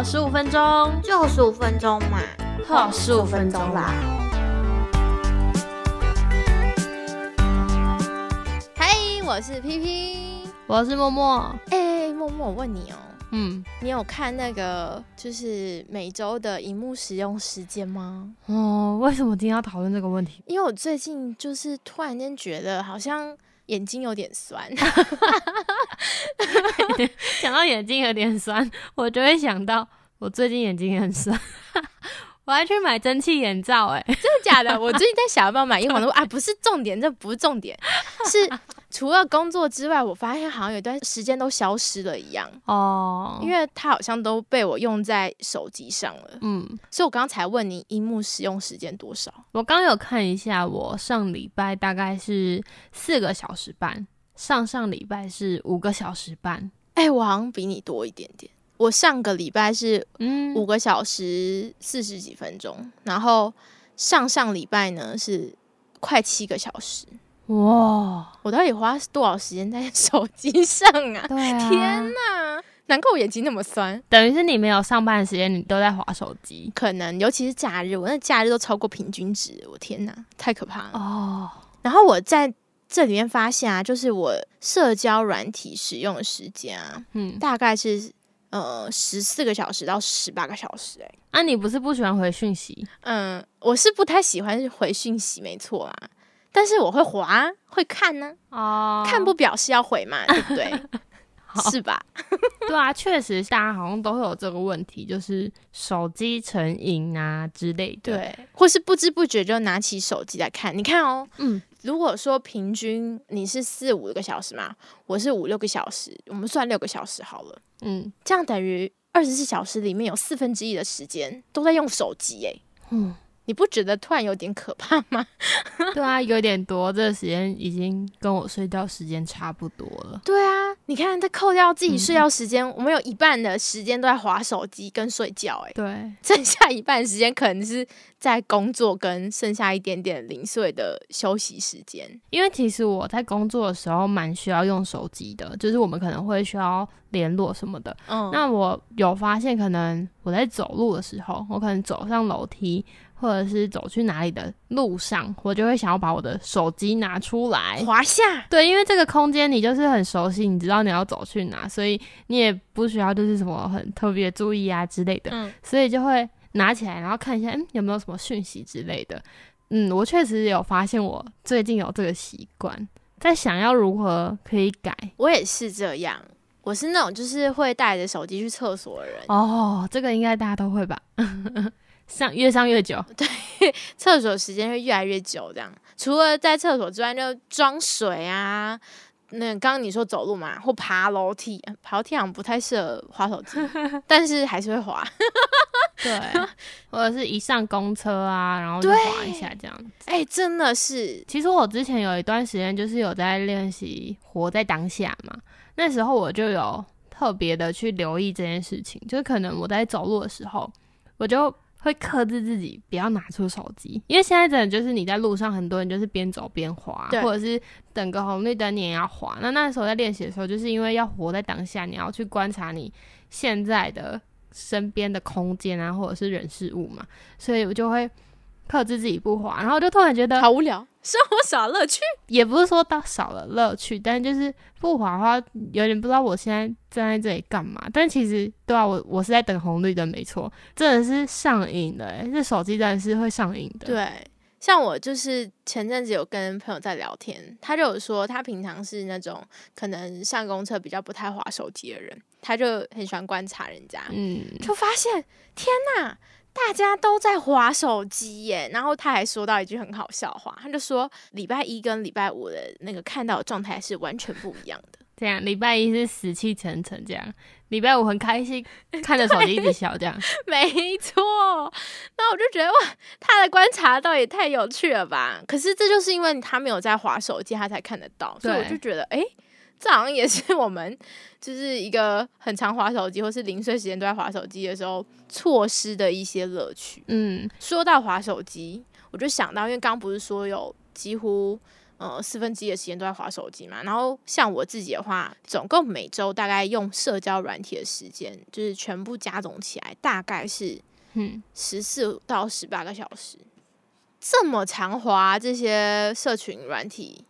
好十五分钟，就十五分钟嘛，好十五分钟啦。嗨，我是 P P，我是默默。哎，默默，我问你哦，嗯，你有看那个就是每周的荧幕使用时间吗？哦，为什么今天要讨论这个问题？因为我最近就是突然间觉得好像眼睛有点酸。想到眼睛有点酸，我就会想到我最近眼睛也很酸，我还去买蒸汽眼罩，哎，真的假的？我最近在想要不要买，因为我说啊，不是重点，这不是重点，是除了工作之外，我发现好像有一段时间都消失了一样哦，因为它好像都被我用在手机上了，嗯，所以我刚才问你荧幕使用时间多少？我刚有看一下，我上礼拜大概是四个小时半，上上礼拜是五个小时半。哎、我好像比你多一点点。我上个礼拜是嗯，五个小时四十几分钟，然后上上礼拜呢是快七个小时。哇，我到底花多少时间在手机上啊？对啊，天哪！难怪我眼睛那么酸。等于是你没有上班的时间，你都在划手机可能尤其是假日，我那假日都超过平均值，我天哪，太可怕了。哦。然后我在这里面发现啊，就是我社交软体使用的时间啊，嗯，大概是呃十四个小时到十八个小时、欸。哎，啊，你不是不喜欢回讯息？嗯，我是不太喜欢回讯息，没错啦。但是我会滑，会看呢、哦看不表示要回嘛，对不对？是吧？对啊，确实大家好像都会有这个问题，就是手机成瘾啊之类的。，对，或是不知不觉就拿起手机来看。你看哦，嗯，如果说平均你是四五个小时嘛，我是五六个小时，我们算六个小时好了，嗯这样等于二十四小时里面有四分之一的时间都在用手机诶。嗯，你不觉得突然有点可怕吗？对啊，有点多，这个时间已经跟我睡觉时间差不多了。对啊，你看，再扣掉自己睡嗯觉时间，我们有一半的时间都在划手机跟睡觉，哎，对，剩下一半时间可能是在工作跟剩下一点点零碎的休息时间。因为其实我在工作的时候蛮需要用手机的，就是我们可能会需要联络什么的。嗯，那我有发现，可能我在走路的时候，我可能走上楼梯，或者是走去哪里的路上，我就会想要把我的手机拿出来。滑下，对，因为这个空间你就是很熟悉，你知道你要走去哪，所以你也不需要就是什么很特别注意啊之类的，嗯，所以就会拿起来，然后看一下，嗯，有没有什么讯息之类的。嗯，我确实有发现，我最近有这个习惯，在想要如何可以改。我也是这样。我是那种就是会带着手机去厕所的人，哦，这个应该大家都会吧？上越上越久，对厕所时间会越来越久。这样，除了在厕所之外，就装水啊。那刚刚你说走路嘛，或爬楼梯，爬楼梯好像不太适合滑手机，但是还是会滑。对，或者是一上公车啊，然后就滑一下这样子。哎、真的是，其实我之前有一段时间就是有在练习活在当下嘛，那时候我就有特别的去留意这件事情，就是可能我在走路的时候，我就会克制自己不要拿出手机，因为现在真的就是你在路上，很多人就是边走边滑，或者是等个红绿灯你也要滑。那那时候在练习的时候，就是因为要活在当下，你要去观察你现在的身边的空间啊，或者是人事物嘛，所以我就会克制自己不滑，然后就突然觉得好无聊，生活少乐趣。也不是说到少了乐趣，但就是不滑的话，有点不知道我现在站在这里干嘛。但其实对啊，我我是在等红绿灯，没错，真的是上瘾的诶，这手机真的是会上瘾的。，对，像我就是前阵子有跟朋友在聊天，他就有说他平常是那种可能上公车比较不太滑手机的人，他就很喜欢观察人家，嗯，就发现天哪，大家都在划手机耶。然后他还说到一句很好笑话，他就说礼拜一跟礼拜五的那个看到的状态是完全不一样的。这样礼拜一是死气沉沉，这样礼拜五很开心，看着手机一直笑，这样。没错，那我就觉得哇，他的观察到也太有趣了吧？可是这就是因为他没有在划手机，他才看得到，所以我就觉得，诶，这好像也是我们就是一个很常划手机，或是零碎时间都在划手机的时候错失的一些乐趣。嗯，说到划手机，我就想到，因为刚刚不是说有几乎呃四分之一的时间都在划手机嘛。然后像我自己的话，总共每周大概用社交软体的时间，就是全部加总起来，大概是嗯，十四到十八个小时。这么常滑这些社群软体，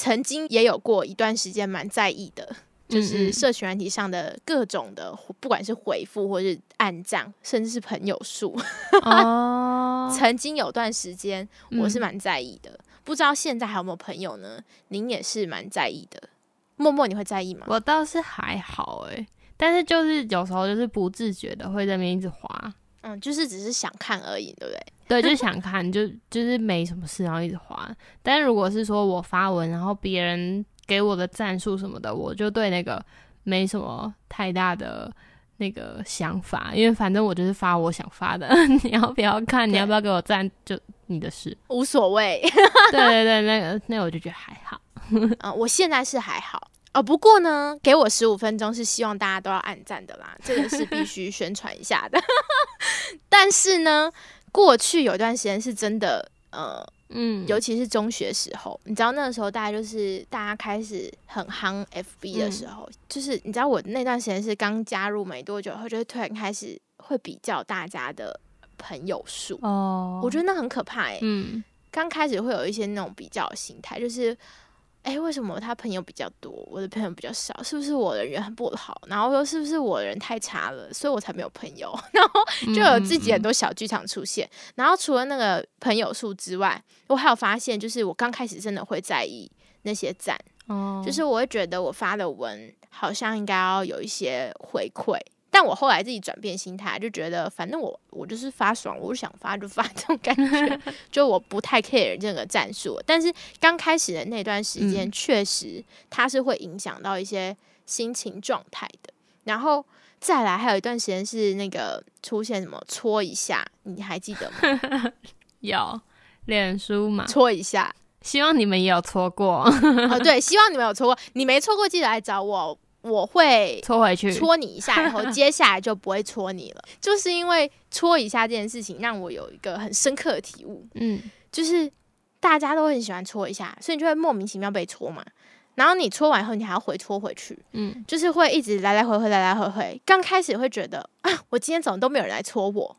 曾经也有过一段时间蛮在意的，就是社群软体上的各种的，不管是回复或是按赞，甚至是朋友数，哦，曾经有段时间我是嗯蛮在意的。不知道现在还有没有朋友呢？您也是蛮在意的。默默，你会在意吗？我倒是还好诶，但是就是有时候就是不自觉的会在那边一直滑，嗯，就是只是想看而已，对不对？对，就想看，就就是没什么事，然后一直滑。但是如果是说我发文，然后别人给我的赞数什么的，我就对那个没什么太大的那个想法，因为反正我就是发我想发的，你要不要看，你要不要给我赞，就你的事。无所谓。对对对，那个那个我就觉得还好。嗯，我现在是还好哦，不过呢，给我十五分钟是希望大家都要按赞的啦，这个是必须宣传一下的。但是呢，过去有段时间是真的，呃，嗯，尤其是中学时候，你知道那个时候大概就是大家开始很夯 FB 的时候，就是你知道我那段时间是刚加入没多久，后就会突然开始会比较大家的朋友数，哦，我觉得那很可怕哎、嗯。刚开始会有一些那种比较的心态，就是，哎、为什么他朋友比较多，我的朋友比较少？是不是我的人很不好？然后又是不是我的人太差了，所以我才没有朋友？然后就有自己很多小剧场出现。然后除了那个朋友数之外，我还有发现，就是我刚开始真的会在意那些赞，哦，就是我会觉得我发的文好像应该要有一些回馈。但我后来自己转变心态，就觉得反正我我就是发爽，我想发就发 这种感觉，就我不太 care 这个战术。但是刚开始的那段时间，嗯确实它是会影响到一些心情状态的。然后再来还有一段时间是那个出现什么搓一下，你还记得吗？有脸书嘛，搓一下希望你们也有搓过，哦，对，希望你们有搓过，你没搓过记得来找我，我会搓回去。戳你一下，然后 接下来就不会搓你了。就是因为搓一下这件事情，让我有一个很深刻的体悟，嗯，就是大家都很喜欢搓一下，所以你就会莫名其妙被搓嘛。然后你搓完以后，你还要回搓回去，嗯，就是会一直来来回回，来来回回。刚开始会觉得啊，我今天怎么都没有人来搓我，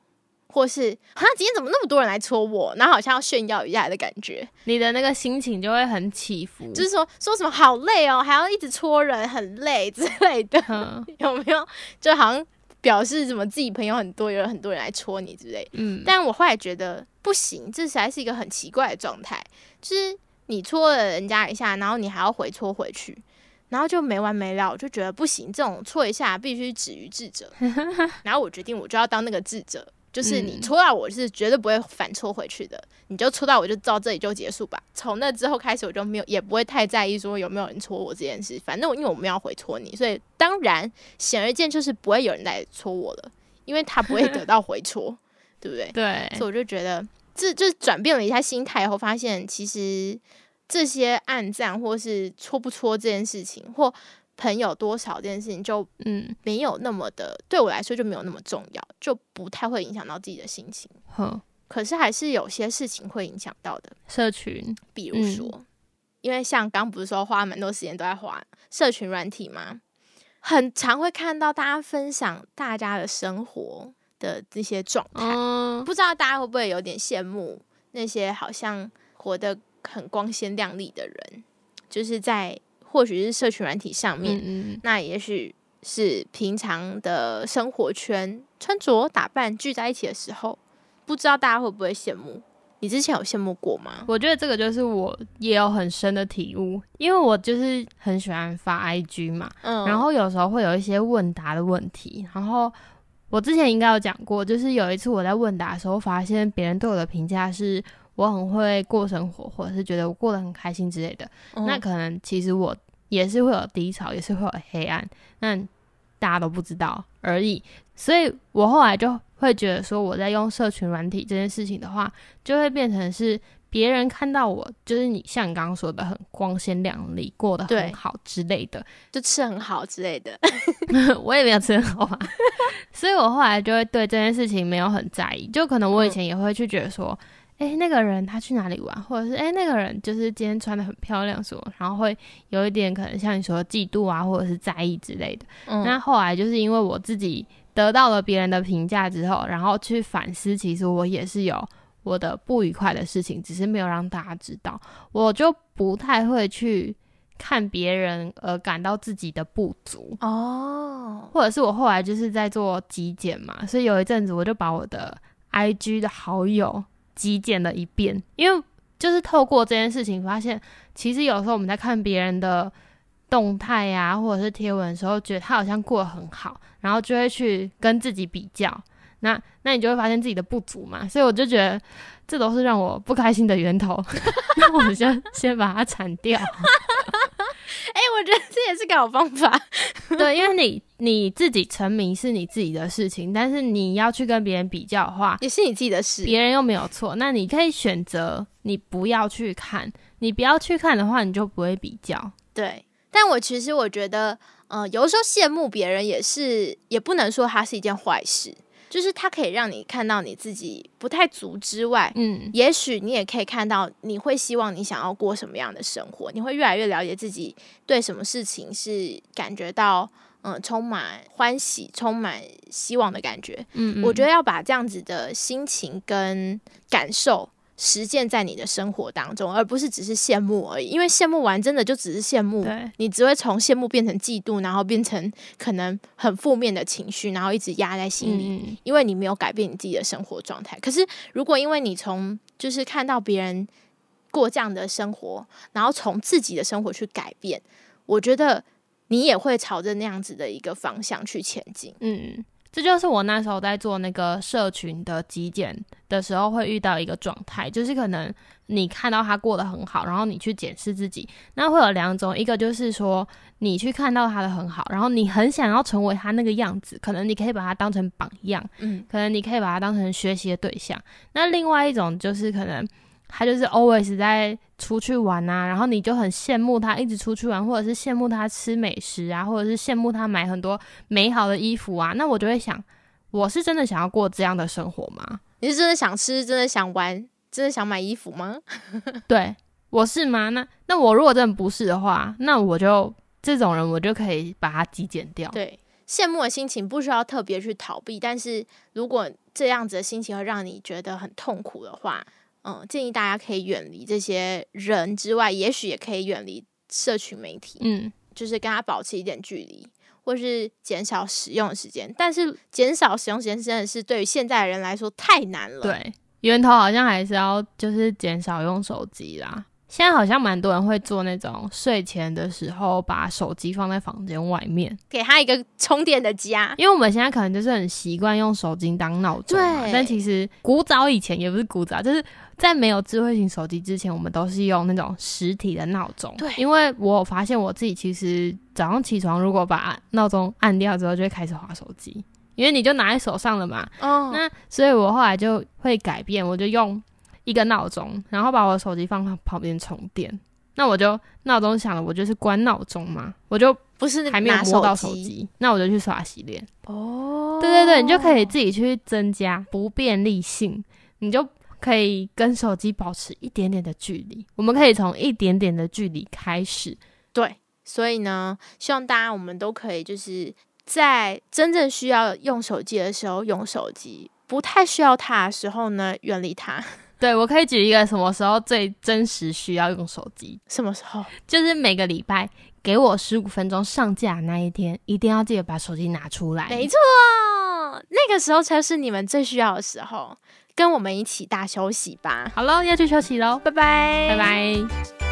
或是啊，今天怎么那么多人来戳我，然后好像要炫耀一下的感觉。你的那个心情就会很起伏，就是说说什么好累哦，还要一直戳人，很累之类的。嗯 有没有？就好像表示什么自己朋友很多，有很多人来戳你之类。嗯，但我后来觉得不行，这实在是一个很奇怪的状态，就是你戳了人家一下，然后你还要回戳回去，然后就没完没了。我就觉得不行，这种戳一下必须止于智者。然后我决定我就要当那个智者。就是你嗯戳到我是绝对不会反戳回去的，你就戳到我就到这里就结束吧。从那之后开始我就没有也不会太在意说有没有人戳我这件事，反正我因为我没有回戳你，所以当然显而易见就是不会有人来戳我了，因为他不会得到回戳，对不对？对，所以我就觉得这就是转变了一下心态以后，发现其实这些暗赞或是戳不戳这件事情，或朋友多少这件事情，就嗯，没有那么的对我来说就没有那么重要，就不太会影响到自己的心情。呵，可是还是有些事情会影响到的，社群，比如说，因为像刚不是说花蛮多时间都在花社群软体吗？很常会看到大家分享大家的生活的这些状态。嗯，不知道大家会不会有点羡慕那些好像活得很光鲜亮丽的人，就是在或许是社群软体上面，嗯嗯，那也许是平常的生活圈穿着打扮聚在一起的时候，不知道大家会不会羡慕？你之前有羡慕过吗？我觉得这个就是我也有很深的体悟，因为我就是很喜欢发 IG 嘛，嗯然后有时候会有一些问答的问题，然后我之前应该有讲过，就是有一次我在问答的时候，发现别人对我的评价是我很会过生活，或者是觉得我过得很开心之类的。嗯那可能其实我也是会有低潮，也是会有黑暗，那大家都不知道而已。所以我后来就会觉得说，我在用社群软体这件事情的话，就会变成是别人看到我，就是你像你刚刚说的很光鲜亮丽，过得很好之类的。就吃很好之类的。我也没有吃很好啊，所以我后来就会对这件事情没有很在意。就可能我以前也会去觉得说，哎、那个人他去哪里玩，或者是哎、诶那个人就是今天穿的很漂亮什么，然后会有一点可能像你说的嫉妒啊，或者是在意之类的。嗯那后来就是因为我自己得到了别人的评价之后，然后去反思，其实我也是有我的不愉快的事情，只是没有让大家知道。我就不太会去看别人而感到自己的不足，哦，或者是我后来就是在做极简嘛，所以有一阵子我就把我的 IG 的好友极简了一遍，因为就是透过这件事情发现，其实有时候我们在看别人的动态呀、或者是贴文的时候，觉得他好像过得很好，然后就会去跟自己比较，那那你就会发现自己的不足嘛，所以我就觉得这都是让我不开心的源头，那我就先把它铲掉。哎、我觉得这也是个好方法。对，因为你你自己成名是你自己的事情，但是你要去跟别人比较的话，也是你自己的事。别人又没有错，那你可以选择你不要去看，你不要去看的话，你就不会比较。对，但我其实我觉得，呃，有的时候羡慕别人也是，也不能说它是一件坏事，就是它可以让你看到你自己不太足之外。嗯，也许你也可以看到，你会希望你想要过什么样的生活，你会越来越了解自己对什么事情是感觉到嗯、呃充满欢喜、充满希望的感觉。嗯我觉得要把这样子的心情跟感受实践在你的生活当中，而不是只是羡慕而已。因为羡慕完真的就只是羡慕，你只会从羡慕变成嫉妒，然后变成可能很负面的情绪，然后一直压在心里。嗯，因为你没有改变你自己的生活状态。可是，如果因为你从就是看到别人过这样的生活，然后从自己的生活去改变，我觉得你也会朝着那样子的一个方向去前进。嗯，这就是我那时候在做那个社群的极简的时候会遇到一个状态，就是可能你看到他过得很好，然后你去检视自己，那会有两种，一个就是说你去看到他的很好，然后你很想要成为他那个样子，可能你可以把他当成榜样，嗯，可能你可以把他当成学习的对象。那另外一种就是可能他就是 always 在出去玩啊，然后你就很羡慕他一直出去玩，或者是羡慕他吃美食啊，或者是羡慕他买很多美好的衣服啊。那我就会想，我是真的想要过这样的生活吗？你是真的想吃，真的想玩，真的想买衣服吗？对我是吗？那那我如果真的不是的话，那我就这种人我就可以把它极简掉。对，羡慕的心情不需要特别去逃避，但是如果这样子的心情会让你觉得很痛苦的话，嗯，建议大家可以远离这些人之外，也许也可以远离社群媒体。嗯，就是跟他保持一点距离，或是减少使用的时间。但是减少使用时间真的是对于现在的人来说太难了。，对，源头好像还是要就是减少用手机啦。现在好像蛮多人会做那种睡前的时候把手机放在房间外面，给他一个充电的家。因为我们现在可能就是很习惯用手机当闹钟嘛，对但其实古早以前也不是古早，就是在没有智慧型手机之前，我们都是用那种实体的闹钟。对因为我有发现我自己其实早上起床如果把闹钟按掉之后，就会开始划手机，因为你就拿在手上了嘛。哦，那所以我后来就会改变，我就用一个闹钟，然后把我的手机放旁旁边充电。那我就闹钟响了，我就是关闹钟嘛，我就不是还没有拿摸到手机机，那我就去刷洗脸。哦。对对对，你就可以自己去增加不便利性，你就可以跟手机保持一点点的距离。我们可以从一点点的距离开始。对，所以呢，希望大家我们都可以就是在真正需要用手机的时候用手机，不太需要它的时候呢，远离它。对我可以举一个什么时候最真实需要用手机，什么时候？就是每个礼拜给我十五分钟上架那一天，一定要记得把手机拿出来。没错，那个时候才是你们最需要的时候。跟我们一起大休息吧，好喽，要去休息喽，拜拜，拜拜。